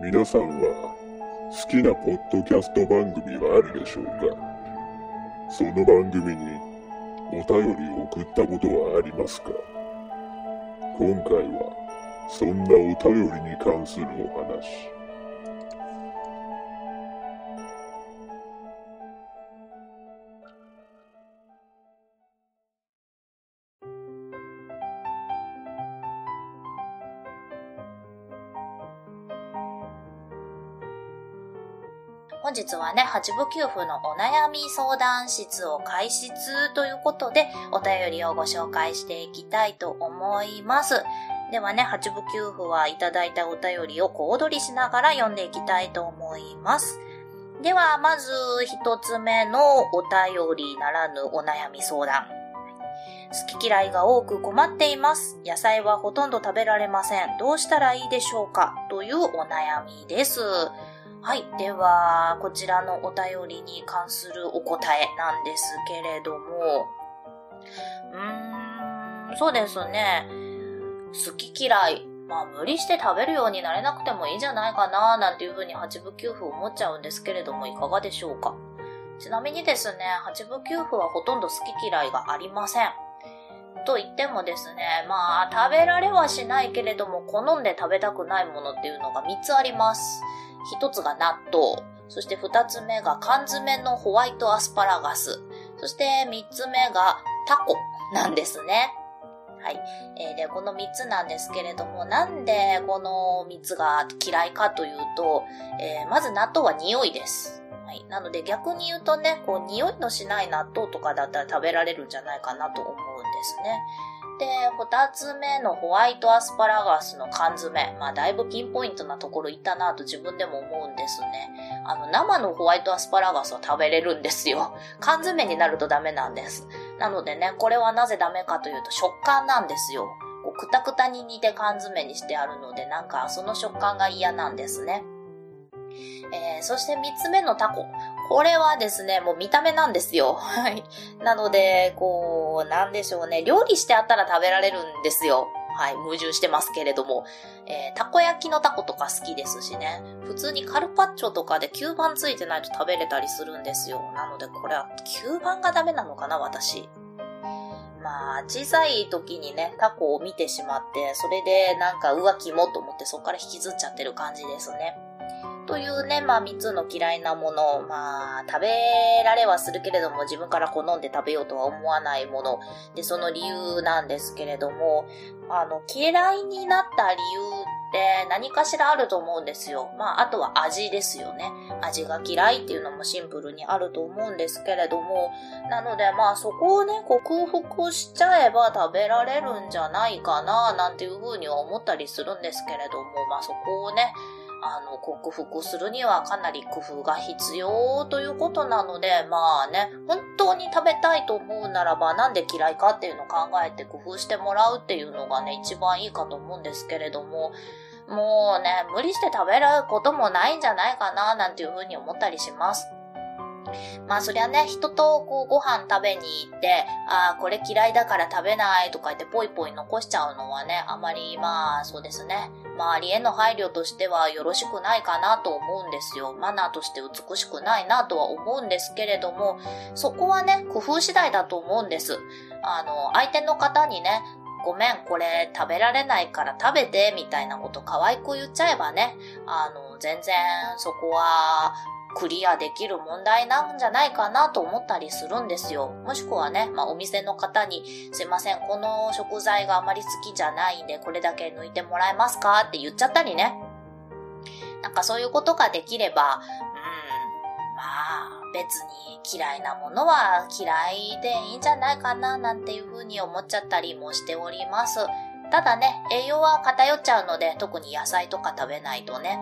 皆さんは好きなポッドキャスト番組はあるでしょうか？その番組にお便りを送ったことはありますか？今回はそんなお便りに関するお話。本日はね、八部九夫のお悩み相談室を開設ということで、お便りをご紹介していきたいと思います。ではね、八部九夫はいただいたお便りを小躍りしながら読んでいきたいと思います。では、まず一つ目のお便りならぬお悩み相談。好き嫌いが多く困っています。野菜はほとんど食べられません。どうしたらいいでしょうか？というお悩みです。はい。では、こちらのお便りに関するお答えなんですけれども、うーん、そうですね。好き嫌い。まあ、無理して食べるようになれなくてもいいんじゃないかな、なんていうふうに八部九夫思っちゃうんですけれども、いかがでしょうか。ちなみにですね、八部九夫はほとんど好き嫌いがありません。と言ってもですね、まあ、食べられはしないけれども、好んで食べたくないものっていうのが3つあります。一つが納豆、そして二つ目が缶詰のホワイトアスパラガス、そして三つ目がタコなんですね。はい。えー、で、この三つなんですけれども、なんでこの三つが嫌いかというと、えー、まず納豆は匂いです。はい。なので逆に言うとね、こう匂いのしない納豆とかだったら食べられるんじゃないかなと思うんですね。で、二つ目のホワイトアスパラガスの缶詰。まあ、だいぶピンポイントなところ行ったなと自分でも思うんですね。あの、生のホワイトアスパラガスは食べれるんですよ。缶詰になるとダメなんです。なのでね、これはなぜダメかというと食感なんですよ。こうくたくたに煮て缶詰にしてあるので、なんかその食感が嫌なんですね。えー、そして三つ目のタコ。これはですね、もう見た目なんですよ。はい。なので、こう、なんでしょうね。料理してあったら食べられるんですよ。はい。矛盾してますけれども。えー、たこ焼きのタコとか好きですしね。普通にカルパッチョとかで吸盤ついてないと食べれたりするんですよ。なので、これは吸盤がダメなのかな、私。まあ、小さい時にね、タコを見てしまって、それでなんか、うわ、キモと思ってそこから引きずっちゃってる感じですね。というね、まあ3つの嫌いなもの、まあ食べられはするけれども自分から好んで食べようとは思わないもの。で、その理由なんですけれども、あの、嫌いになった理由って何かしらあると思うんですよ。まあ、あとは味ですよね。味が嫌いっていうのもシンプルにあると思うんですけれども、なのでまあそこをね、克服しちゃえば食べられるんじゃないかな、なんていうふうには思ったりするんですけれども、まあそこをね、あの、克服するにはかなり工夫が必要ということなので、まあね、本当に食べたいと思うならば、なんで嫌いかっていうのを考えて工夫してもらうっていうのがね、一番いいかと思うんですけれども、もうね、無理して食べることもないんじゃないかな、なんていうふうに思ったりします。まあそりゃね、人とこうご飯食べに行って、ああ、これ嫌いだから食べないとか言ってポイポイ残しちゃうのはね、あまりまあそうですね、周りへの配慮としてはよろしくないかなと思うんですよ。マナーとして美しくないなとは思うんですけれども、そこはね、工夫次第だと思うんです。あの、相手の方にね、ごめん、これ食べられないから食べて、みたいなこと可愛く言っちゃえばね、あの、全然そこはクリアできる問題なんじゃないかなと思ったりするんですよ。もしくはね、まあ、お店の方に、すいません、この食材があまり好きじゃないんで、これだけ抜いてもらえますかって言っちゃったりね。なんかそういうことができれば、うん、まあ、別に嫌いなものは嫌いでいいんじゃないかななんていうふうに思っちゃったりもしております。ただね、栄養は偏っちゃうので、特に野菜とか食べないとね、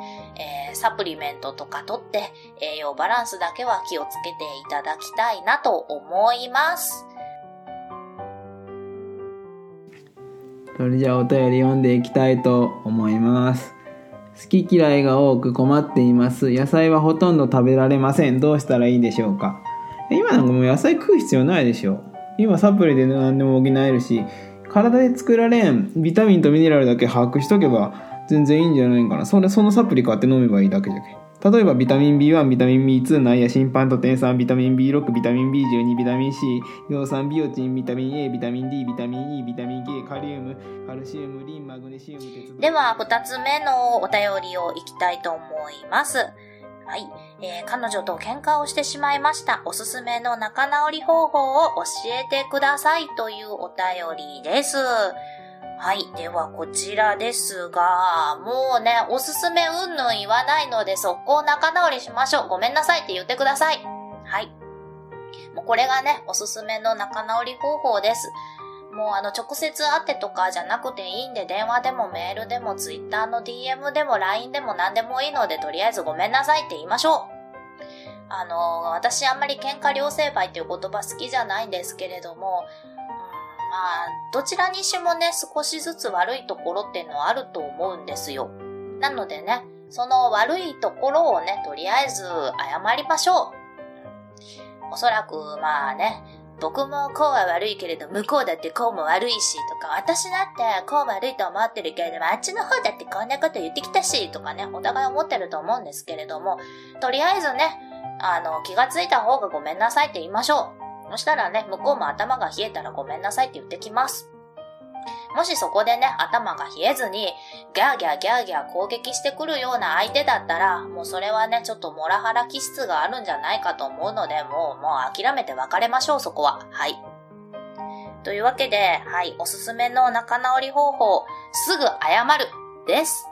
えー、サプリメントとかとって、栄養バランスだけは気をつけていただきたいなと思います。それじゃあお便り読んでいきたいと思います。好き嫌いが多く困っています。野菜はほとんど食べられません。どうしたらいいでしょうか今なんかもう野菜食う必要ないでしょ。今サプリで何でも補えるし、体で作られんビタミンとミネラルだけ把握しとけば全然いいんじゃないかな。それそのサプリ買って飲めばいいだけじゃけ例えばビタミン B1 ビタミン B2 ナイアシンパントテン酸ビタミン B6 ビタミン B12 ビタミン C 葉酸ビオチンビタミン A ビタミン D ビタミン E ビタミン K カリウムカルシウムリンマグネシウム鉄では、二つ目のお便りをいきたいと思います。はい、えー彼女と喧嘩をしてしまいました。おすすめの仲直り方法を教えてくださいというお便りです。はい。では、こちらですが、もうね、おすすめうんぬん言わないので、速攻仲直りしましょう。ごめんなさいって言ってください。はい。もうこれがね、おすすめの仲直り方法です。もうあの直接会ってとかじゃなくていいんで電話でもメールでも Twitter の DM でも LINE でも何でもいいのでとりあえずごめんなさいって言いましょう。あの、私あんまり喧嘩両成敗っていう言葉好きじゃないんですけれども、うんまあ、どちらにしもね、少しずつ悪いところっていうのはあると思うんですよ。なのでね、その悪いところをね、とりあえず謝りましょう。おそらく、まあね、僕もこうは悪いけれど、向こうだってこうも悪いし、とか、私だってこう悪いと思ってるけれども、あっちの方だってこんなこと言ってきたし、とかね、お互い思ってると思うんですけれども、とりあえずね、あの、気がついた方がごめんなさいって言いましょう。そしたらね、向こうも頭が冷えたらごめんなさいって言ってきます。もしそこでね、頭が冷えずに、ギャーギャーギャーギャー攻撃してくるような相手だったら、もうそれはね、ちょっとモラハラ気質があるんじゃないかと思うので、もう、もう諦めて別れましょう、そこは。はい。というわけで、はい、おすすめの仲直り方法、すぐ謝る、です。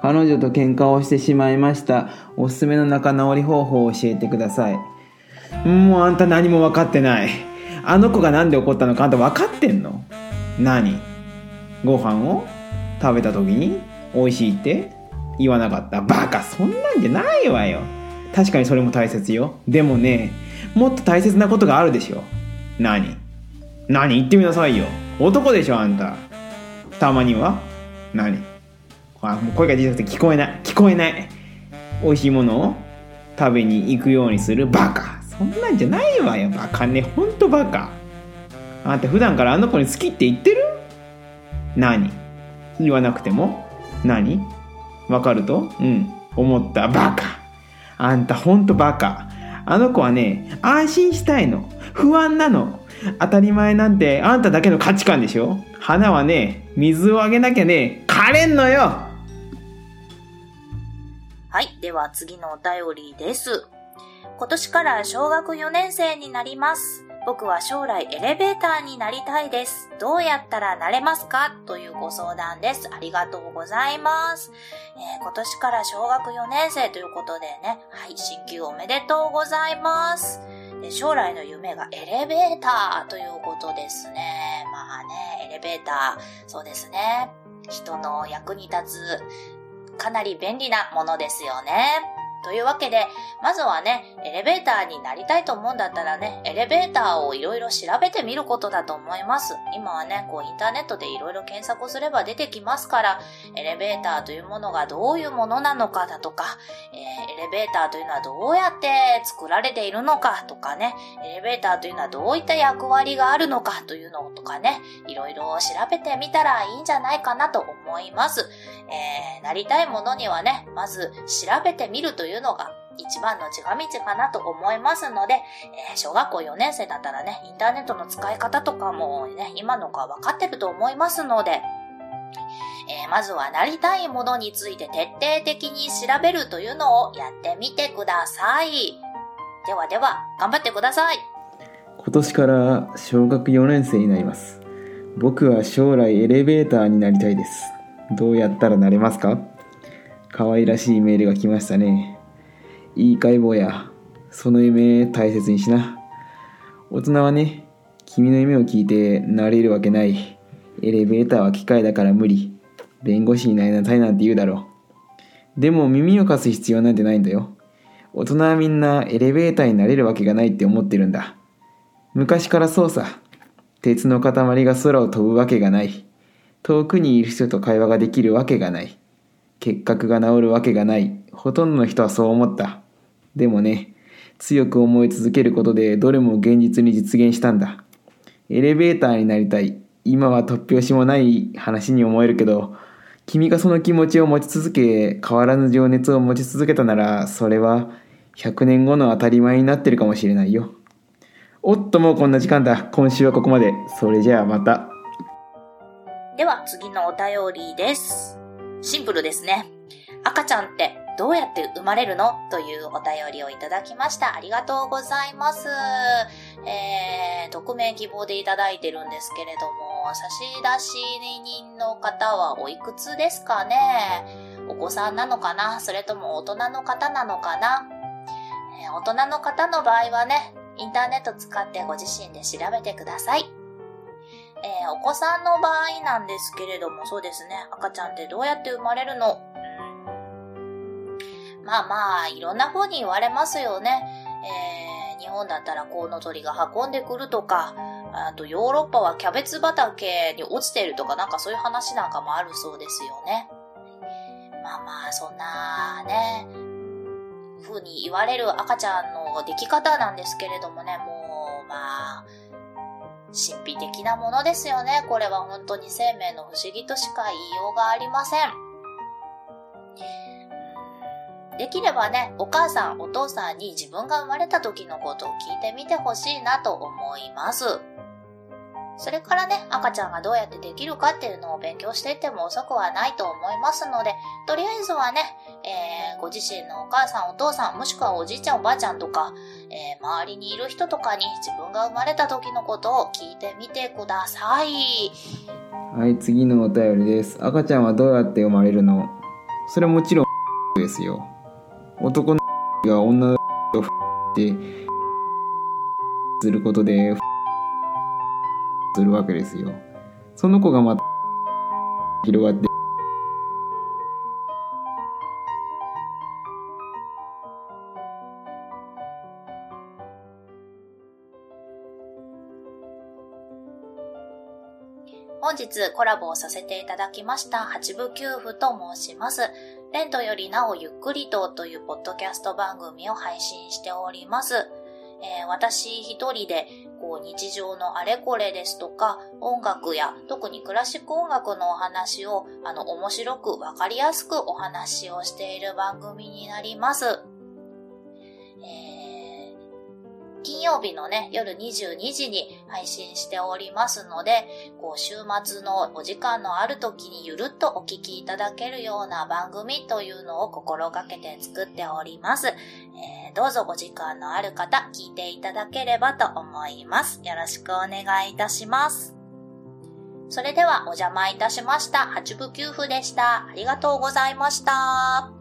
彼女と喧嘩をしてしまいましたおすすめの仲直り方法を教えてくださいもうあんた何も分かってないあの子が何で怒ったのかあんた分かってんの？何？ご飯を食べた時に美味しいって？言わなかった？バカそんなんじゃないわよ。確かにそれも大切よ。でもねもっと大切なことがあるでしょ。何？何言ってみなさいよ。男でしょあんた。たまには。何？あもう声が小さくて聞こえない。聞こえない。美味しいものを食べに行くようにするバカ。そんなんじゃないわよ。バカね。ほんとバカ。あんた普段からあの子に好きって言ってる？何？言わなくても？何？わかると？うん。思った。バカ。あんたほんとバカ。あの子はね安心したいの。不安なの。当たり前なんてあんただけの価値観でしょ。花はね水をあげなきゃね枯れんのよ。はい。では次のお便りです。今年から小学4年生になります。僕は将来エレベーターになりたいです。どうやったらなれますか？というご相談です。ありがとうございます。えー今年から小学4年生ということでね、はい、進級おめでとうございます。将来の夢がエレベーターということですね。まあね、エレベーター、そうですね。人の役に立つかなり便利なものですよね。というわけで、まずはね、エレベーターになりたいと思うんだったらね、エレベーターをいろいろ調べてみることだと思います。今はね、こうインターネットでいろいろ検索をすれば出てきますから、エレベーターというものがどういうものなのかだとか、えーエレベーターというのはどうやって作られているのかとかね、エレベーターというのはどういった役割があるのかというのとかね、いろいろ調べてみたらいいんじゃないかなと思います。えーなりたいものにはね、まず調べてみるといういうのが一番の近道かなと思いますので、えー小学校4年生だったらね、インターネットの使い方とかもね、今の子は分かってると思いますので、えーまずはなりたいものについて徹底的に調べるというのをやってみてください。ではでは、頑張ってください。今年から小学4年生になります僕は将来エレベーターになりたいですどうやったらなれますか？可愛らしいメールが来ましたねいいかい坊やその夢大切にしな大人はね君の夢を聞いてなれるわけないエレベーターは機械だから無理弁護士になりなさいなんて言うだろうでも耳を貸す必要なんてないんだよ大人はみんなエレベーターになれるわけがないって思ってるんだ昔からそうさ。鉄の塊が空を飛ぶわけがない。遠くにいる人と会話ができるわけがない。結核が治るわけがない。ほとんどの人はそう思った。でもね、強く思い続けることでどれも現実に実現したんだ。エレベーターになりたい。今は突拍子もない話に思えるけど、君がその気持ちを持ち続け、変わらぬ情熱を持ち続けたなら、それは100年後の当たり前になってるかもしれないよ。おっともうこんな時間だ。今週はここまで。それじゃあまた。では次のお便りです。シンプルですね。赤ちゃんってどうやって生まれるの？というお便りをいただきました。ありがとうございます。えー、匿名希望でいただいてるんですけれども、差出人の方はおいくつですかね？お子さんなのかな？それとも大人の方なのかな、えー大人の方の場合はね、インターネット使ってご自身で調べてください。えーお子さんの場合なんですけれども、そうですね、赤ちゃんってどうやって生まれるの？まあまあ、いろんな風に言われますよね。えー日本だったらコウノトリが運んでくるとか、あとヨーロッパはキャベツ畑に落ちてるとか、なんかそういう話なんかもあるそうですよね。まあまあ、そんなね、風に言われる赤ちゃんの出来方なんですけれどもね、もう、まあ、神秘的なものですよね。これは本当に生命の不思議としか言いようがありません。できればね、お母さん、お父さんに自分が生まれた時のことを聞いてみてほしいなと思います。それからね、赤ちゃんがどうやってできるかっていうのを勉強していっても遅くはないと思いますので、とりあえずはね、えーご自身のお母さん、お父さん、もしくはおじいちゃん、おばあちゃんとか、えー周りにいる人とかに自分が生まれた時のことを聞いてみてください。はい、次のお便りです。赤ちゃんはどうやって生まれるの？それはもちろんですよ。男のが女のをってすることでするわけですよ。その子がまた広がって本日コラボをさせていただきました八部九夫と申します。レントよりなおゆっくりとというポッドキャスト番組を配信しております。えー私一人でこう日常のあれこれですとか音楽や特にクラシック音楽のお話をあの面白くわかりやすくお話をしている番組になります。えー金曜日のね、夜22時に配信しておりますので、こう、週末のお時間のある時にゆるっとお聞きいただけるような番組というのを心がけて作っております。えーどうぞご時間のある方、聞いていただければと思います。よろしくお願いいたします。それではお邪魔いたしました。八部九夫でした。ありがとうございました。